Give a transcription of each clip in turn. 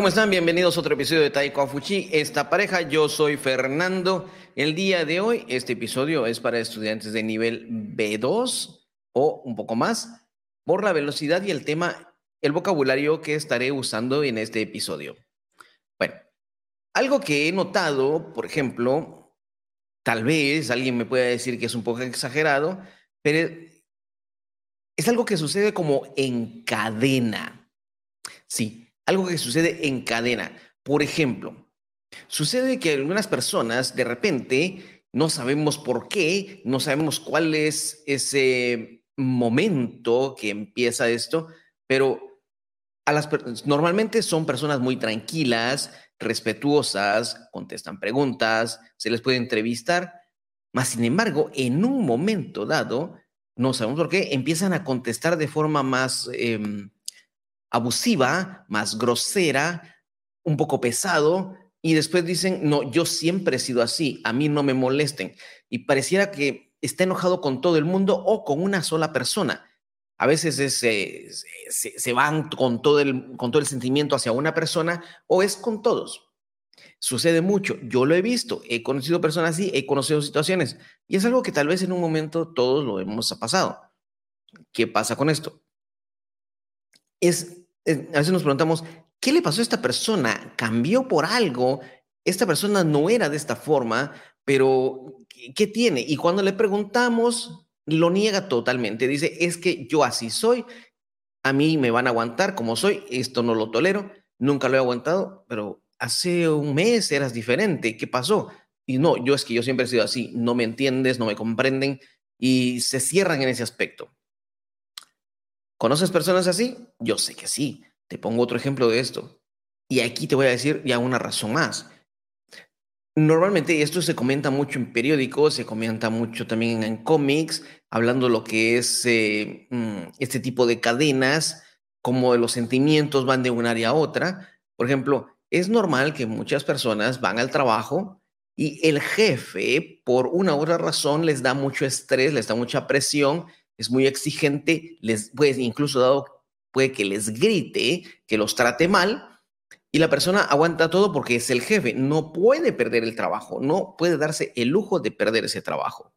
¿cómo están? Bienvenidos a otro episodio de Taiko Fuchi. Esta pareja, yo soy Fernando. El día de hoy, este episodio es para estudiantes de nivel B2 o un poco más, por la velocidad y el tema, el vocabulario que estaré usando en este episodio. Bueno, algo que he notado, por ejemplo, tal vez alguien me pueda decir que es un poco exagerado, pero es algo que sucede como en cadena. Sí, algo que sucede en cadena. Por ejemplo, sucede que algunas personas de repente no sabemos por qué, no sabemos cuál es ese momento que empieza esto, pero a las normalmente son personas muy tranquilas, respetuosas, contestan preguntas, se les puede entrevistar, mas sin embargo, en un momento dado, no sabemos por qué, empiezan a contestar de forma más em, abusiva, más grosera, un poco pesado, y después dicen, no, yo siempre he sido así, a mí no me molesten. Y pareciera que está enojado con todo el mundo o con una sola persona. A veces se, se, van con todo, el, con todo el sentimiento hacia una persona o es con todos. Sucede mucho, yo lo he visto, he conocido personas así, he conocido situaciones y es algo que tal vez en un momento todos lo hemos pasado. ¿Qué pasa con esto? Es a veces nos preguntamos, ¿qué le pasó a esta persona? ¿Cambió por algo? Esta persona no era de esta forma, pero ¿qué tiene? Y cuando le preguntamos, lo niega totalmente. Dice, es que yo así soy, a mí me van a aguantar como soy, esto no lo tolero, nunca lo he aguantado, pero hace un mes eras diferente, ¿qué pasó? Y no, yo es que yo siempre he sido así, no me entiendes, no me comprenden y se cierran en ese aspecto. ¿Conoces personas así? Yo sé que sí. Te pongo otro ejemplo de esto. Y aquí te voy a decir ya una razón más. Normalmente esto se comenta mucho en periódicos, se comenta mucho también en cómics, hablando lo que es eh, mm, este tipo de cadenas, como los sentimientos van de un área a otra. Por ejemplo, es normal que muchas personas van al trabajo y el jefe, por una u otra razón, les da mucho estrés, les da mucha presión es muy exigente, les puede incluso dado, puede que les grite, que los trate mal, y la persona aguanta todo porque es el jefe, no puede perder el trabajo, no puede darse el lujo de perder ese trabajo.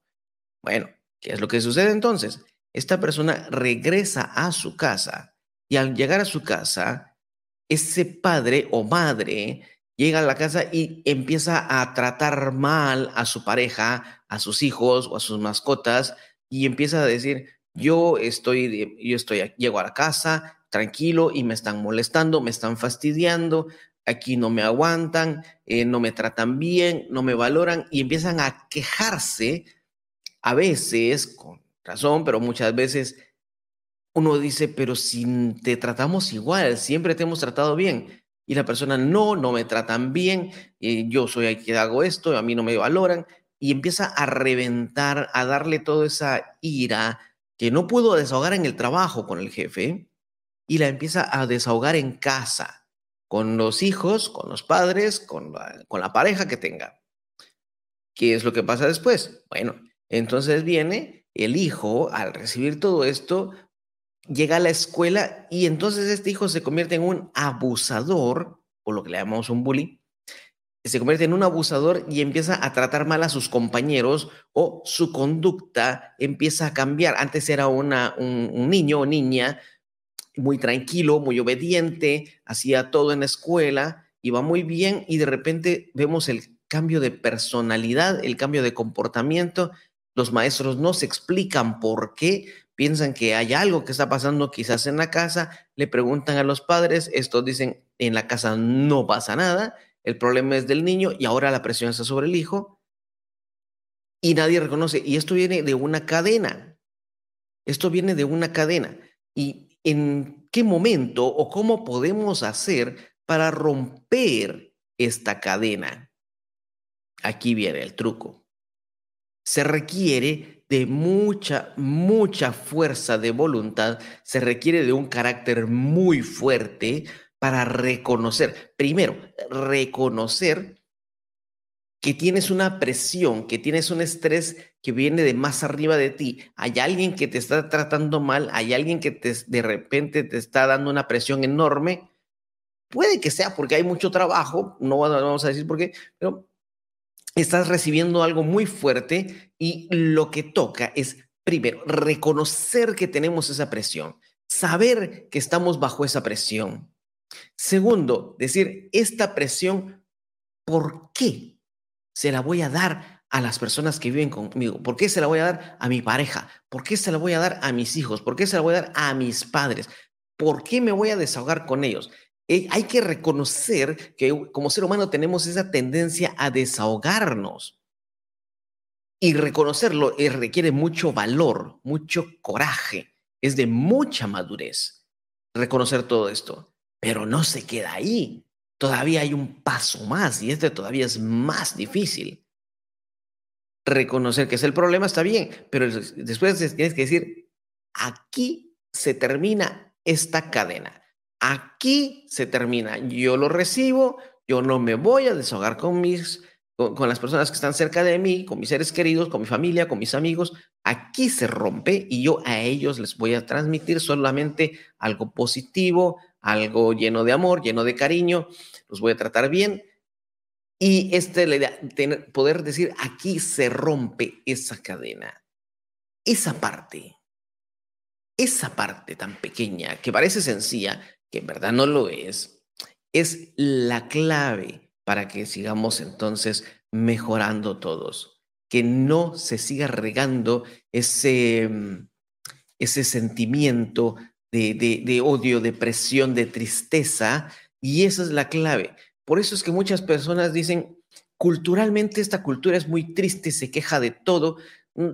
Bueno, ¿qué es lo que sucede entonces? Esta persona regresa a su casa y al llegar a su casa, ese padre o madre llega a la casa y empieza a tratar mal a su pareja, a sus hijos o a sus mascotas, y empieza a decir, yo estoy, yo estoy, llego a la casa tranquilo y me están molestando, me están fastidiando, aquí no me aguantan, eh, no me tratan bien, no me valoran y empiezan a quejarse, a veces con razón, pero muchas veces uno dice, pero si te tratamos igual, siempre te hemos tratado bien. Y la persona, no, no me tratan bien, eh, yo soy el que hago esto, a mí no me valoran y empieza a reventar, a darle toda esa ira que no pudo desahogar en el trabajo con el jefe y la empieza a desahogar en casa, con los hijos, con los padres, con la, con la pareja que tenga. ¿Qué es lo que pasa después? Bueno, entonces viene el hijo, al recibir todo esto, llega a la escuela y entonces este hijo se convierte en un abusador, o lo que le llamamos un bully, se convierte en un abusador y empieza a tratar mal a sus compañeros o su conducta empieza a cambiar. Antes era una, un, niño o niña muy tranquilo, muy obediente, hacía todo en la escuela, iba muy bien y de repente vemos el cambio de personalidad, el cambio de comportamiento. Los maestros no se explican por qué, piensan que hay algo que está pasando quizás en la casa, le preguntan a los padres, estos dicen, en la casa no pasa nada, el problema es del niño y ahora la presión está sobre el hijo y nadie reconoce. Y esto viene de una cadena. Esto viene de una cadena. ¿Y en qué momento o cómo podemos hacer para romper esta cadena? Aquí viene el truco. Se requiere de mucha, mucha fuerza de voluntad, se requiere de un carácter muy fuerte para reconocer, primero, reconocer que tienes una presión, que tienes un estrés que viene de más arriba de ti. Hay alguien que te está tratando mal, hay alguien que te, de repente te está dando una presión enorme. puede que sea porque hay mucho trabajo, no vamos a decir por qué, pero estás recibiendo algo muy fuerte y lo que toca es, primero, reconocer que tenemos esa presión, saber que estamos bajo esa presión. Segundo, decir, esta presión, ¿por qué se la voy a dar a las personas que viven conmigo? ¿Por qué se la voy a dar a mi pareja? ¿Por qué se la voy a dar a mis hijos? ¿Por qué se la voy a dar a mis padres? ¿Por qué me voy a desahogar con ellos? Eh, hay que reconocer que como ser humano tenemos esa tendencia a desahogarnos. Y reconocerlo eh, requiere mucho valor, mucho coraje, es de mucha madurez reconocer todo esto. Pero no se queda ahí. Todavía hay un paso más y este todavía es más difícil. Reconocer que es el problema está bien, pero después tienes que decir, aquí se termina esta cadena Aquí se termina. Yo lo recibo, yo no me voy a desahogar con mis con, las personas que están cerca de mí, con mis seres queridos, con mi familia, con mis amigos. Aquí se rompe y yo a ellos les voy a transmitir solamente algo positivo, algo lleno de amor, lleno de cariño. Los voy a tratar bien. Y este, idea, tener, poder decir, aquí se rompe esa cadena. Esa parte, esa parte tan pequeña que parece sencilla, que en verdad no lo es, es la clave para que sigamos entonces mejorando todos, que no se siga regando ese, mm, ese sentimiento de, de, de odio, depresión, de tristeza, y esa es la clave. Por eso es que muchas personas dicen, culturalmente esta cultura es muy triste, se queja de todo. Mm,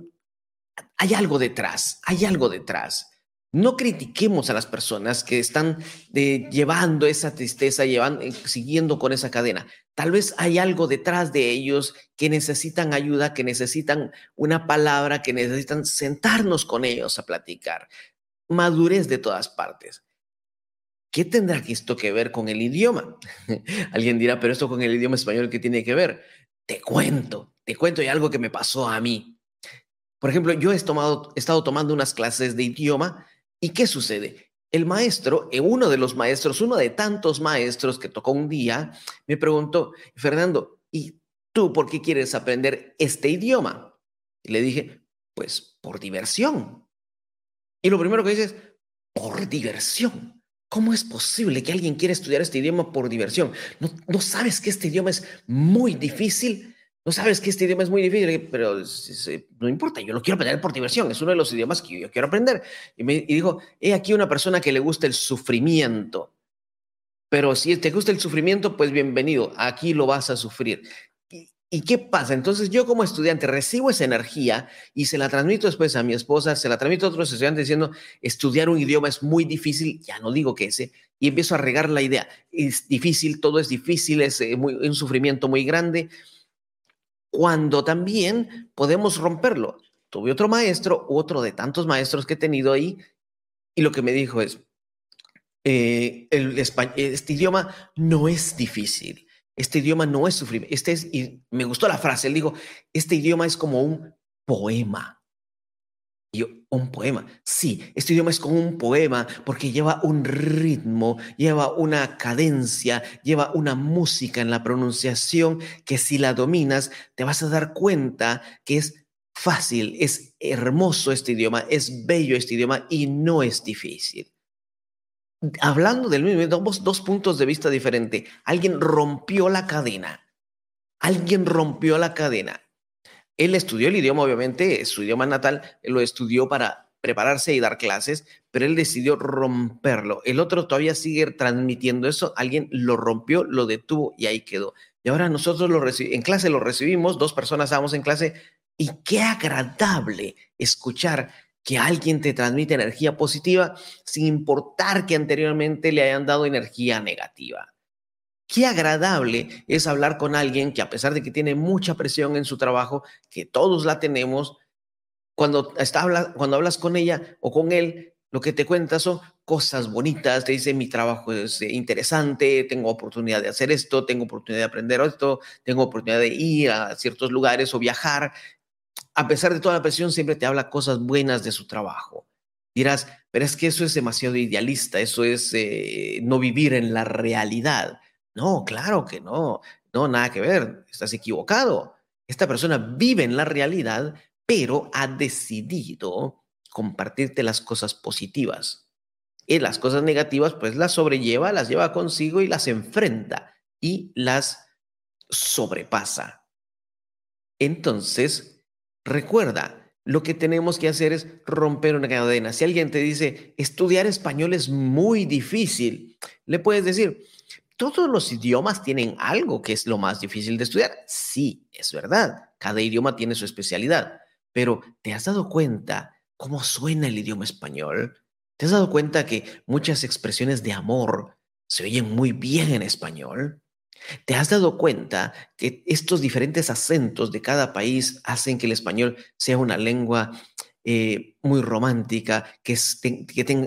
hay algo detrás, hay algo detrás. No critiquemos a las personas que están eh, llevando esa tristeza, llevando, eh, siguiendo con esa cadena. Tal vez hay algo detrás de ellos que necesitan ayuda, que necesitan una palabra, que necesitan sentarnos con ellos a platicar. Madurez de todas partes. ¿Qué tendrá esto que ver con el idioma? Alguien dirá, pero esto con el idioma español, ¿qué tiene que ver? Te cuento, te cuento y algo que me pasó a mí. Por ejemplo, yo he, he estado tomando unas clases de idioma ¿Y qué sucede? El maestro, eh, uno de los maestros, uno de tantos maestros que tocó un día, me preguntó, Fernando, ¿y tú por qué quieres aprender este idioma? Y le dije, pues por diversión. Y lo primero que dices, por diversión. ¿Cómo es posible que alguien quiera estudiar este idioma por diversión? ¿No, ¿No sabes que este idioma es muy difícil? no sabes que este idioma es muy difícil, pero no importa, yo lo quiero aprender por diversión, es uno de los idiomas que yo quiero aprender. Y, y dijo, he aquí una persona que le gusta el sufrimiento, pero si te gusta el sufrimiento, pues bienvenido, aquí lo vas a sufrir. ¿Y, qué pasa? Entonces yo como estudiante recibo esa energía y se la transmito después a mi esposa, se la transmito a otros estudiantes diciendo, estudiar un idioma es muy difícil, ya no digo que ese, y empiezo a regar la idea, es difícil, todo es difícil, es eh, un sufrimiento muy grande cuando también podemos romperlo. Tuve otro maestro, otro de tantos maestros que he tenido ahí, y lo que me dijo es, eh, el este idioma no es difícil, este idioma no es sufrir, este es, y me gustó la frase, él dijo, este idioma es como un poema. Y yo, un poema. Sí, este idioma es como un poema porque lleva un ritmo, lleva una cadencia, lleva una música en la pronunciación que si la dominas te vas a dar cuenta que es fácil, es hermoso este idioma, es bello este idioma y no es difícil. Hablando del mismo, dos, dos puntos de vista diferentes. Alguien rompió la cadena. Alguien rompió la cadena él estudió el idioma, obviamente, su idioma natal, lo estudió para prepararse y dar clases, pero él decidió romperlo. El otro todavía sigue transmitiendo eso, alguien lo rompió, lo detuvo y ahí quedó. Y ahora nosotros lo en clase lo recibimos, dos personas estábamos en clase y qué agradable escuchar que alguien te transmite energía positiva sin importar que anteriormente le hayan dado energía negativa. Qué agradable es hablar con alguien que a pesar de que tiene mucha presión en su trabajo, que todos la tenemos, cuando, está, cuando hablas con ella o con él, lo que te cuenta son cosas bonitas, te dice mi trabajo es eh, interesante, tengo oportunidad de hacer esto, tengo oportunidad de aprender esto, tengo oportunidad de ir a ciertos lugares o viajar. A pesar de toda la presión, siempre te habla cosas buenas de su trabajo. Dirás, pero es que eso es demasiado idealista, eso es eh, no vivir en la realidad. No, claro que no, no, nada que ver, estás equivocado. Esta persona vive en la realidad, pero ha decidido compartirte las cosas positivas. Y las cosas negativas, pues las sobrelleva, las lleva consigo y las enfrenta y las sobrepasa. Entonces, recuerda, lo que tenemos que hacer es romper una cadena. Si alguien te dice, estudiar español es muy difícil, le puedes decir, todos los idiomas tienen algo que es lo más difícil de estudiar. Sí, es verdad, cada idioma tiene su especialidad, pero ¿te has dado cuenta cómo suena el idioma español? ¿Te has dado cuenta que muchas expresiones de amor se oyen muy bien en español? ¿Te has dado cuenta que estos diferentes acentos de cada país hacen que el español sea una lengua eh, muy romántica, que,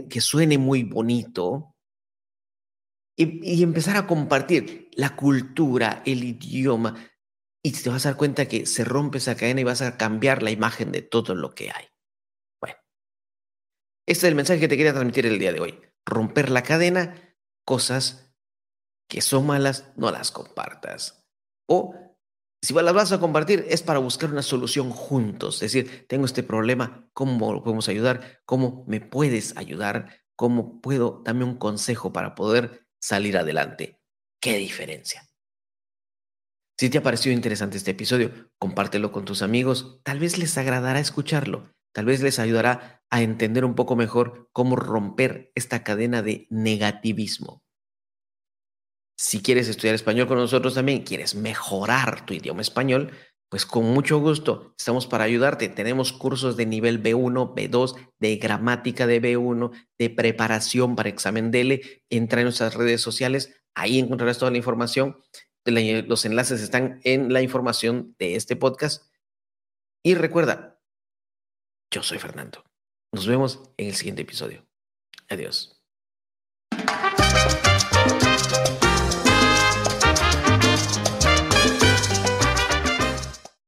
que, suene muy bonito? Y, y, empezar a compartir la cultura, el idioma, y te vas a dar cuenta que se rompe esa cadena y vas a cambiar la imagen de todo lo que hay. Bueno, este es el mensaje que te quería transmitir el día de hoy. Romper la cadena, cosas que son malas, no las compartas. O si las vas a compartir es para buscar una solución juntos. Es decir, tengo este problema, ¿cómo lo podemos ayudar? ¿Cómo me puedes ayudar? ¿Cómo puedo darme un consejo para poder salir adelante? ¿Qué diferencia? Si te ha parecido interesante este episodio, compártelo con tus amigos. Tal vez les agradará escucharlo. Tal vez les ayudará a entender un poco mejor cómo romper esta cadena de negativismo. Si quieres estudiar español con nosotros también, quieres mejorar tu idioma español, pues con mucho gusto estamos para ayudarte. Tenemos cursos de nivel B1, B2, de gramática de B1, de preparación para examen DELE. Entra en nuestras redes sociales, ahí encontrarás toda la información. Los enlaces están en la información de este podcast. Y recuerda, yo soy Fernando. Nos vemos en el siguiente episodio. Adiós.